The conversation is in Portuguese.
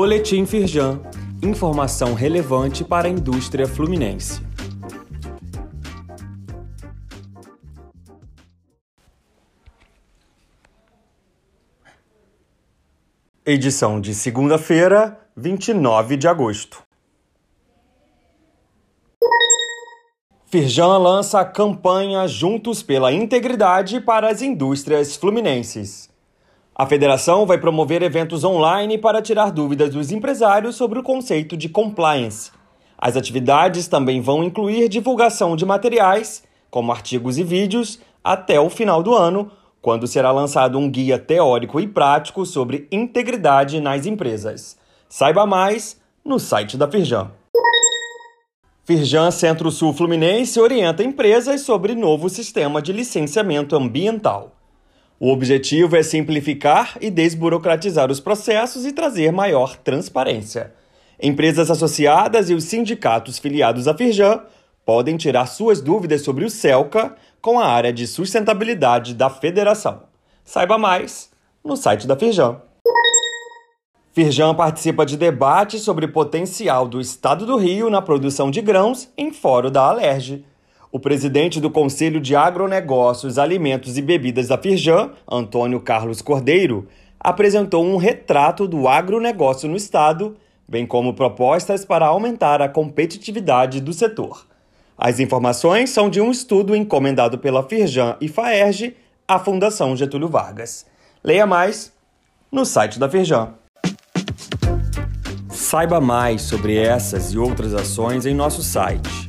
Boletim Firjan. Informação relevante para a indústria fluminense. Edição de segunda-feira, 29 de agosto. Firjan lança a campanha Juntos pela Integridade para as Indústrias Fluminenses. A federação vai promover eventos online para tirar dúvidas dos empresários sobre o conceito de compliance. As atividades também vão incluir divulgação de materiais, como artigos e vídeos, até o final do ano, quando será lançado um guia teórico e prático sobre integridade nas empresas. Saiba mais no site da Firjan. Firjan Centro-Sul Fluminense orienta empresas sobre novo sistema de licenciamento ambiental. O objetivo é simplificar e desburocratizar os processos e trazer maior transparência. Empresas associadas e os sindicatos filiados à Firjan podem tirar suas dúvidas sobre o CELCA com a área de sustentabilidade da federação. Saiba mais no site da Firjan. Firjan participa de debates sobre potencial do Estado do Rio na produção de grãos em fórum da Alerj. O presidente do Conselho de Agronegócios, Alimentos e Bebidas da Firjan, Antônio Carlos Cordeiro, apresentou um retrato do agronegócio no estado, bem como propostas para aumentar a competitividade do setor. As informações são de um estudo encomendado pela Firjan e Faerj à Fundação Getúlio Vargas. Leia mais no site da Firjan. Saiba mais sobre essas e outras ações em nosso site